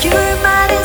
귤말에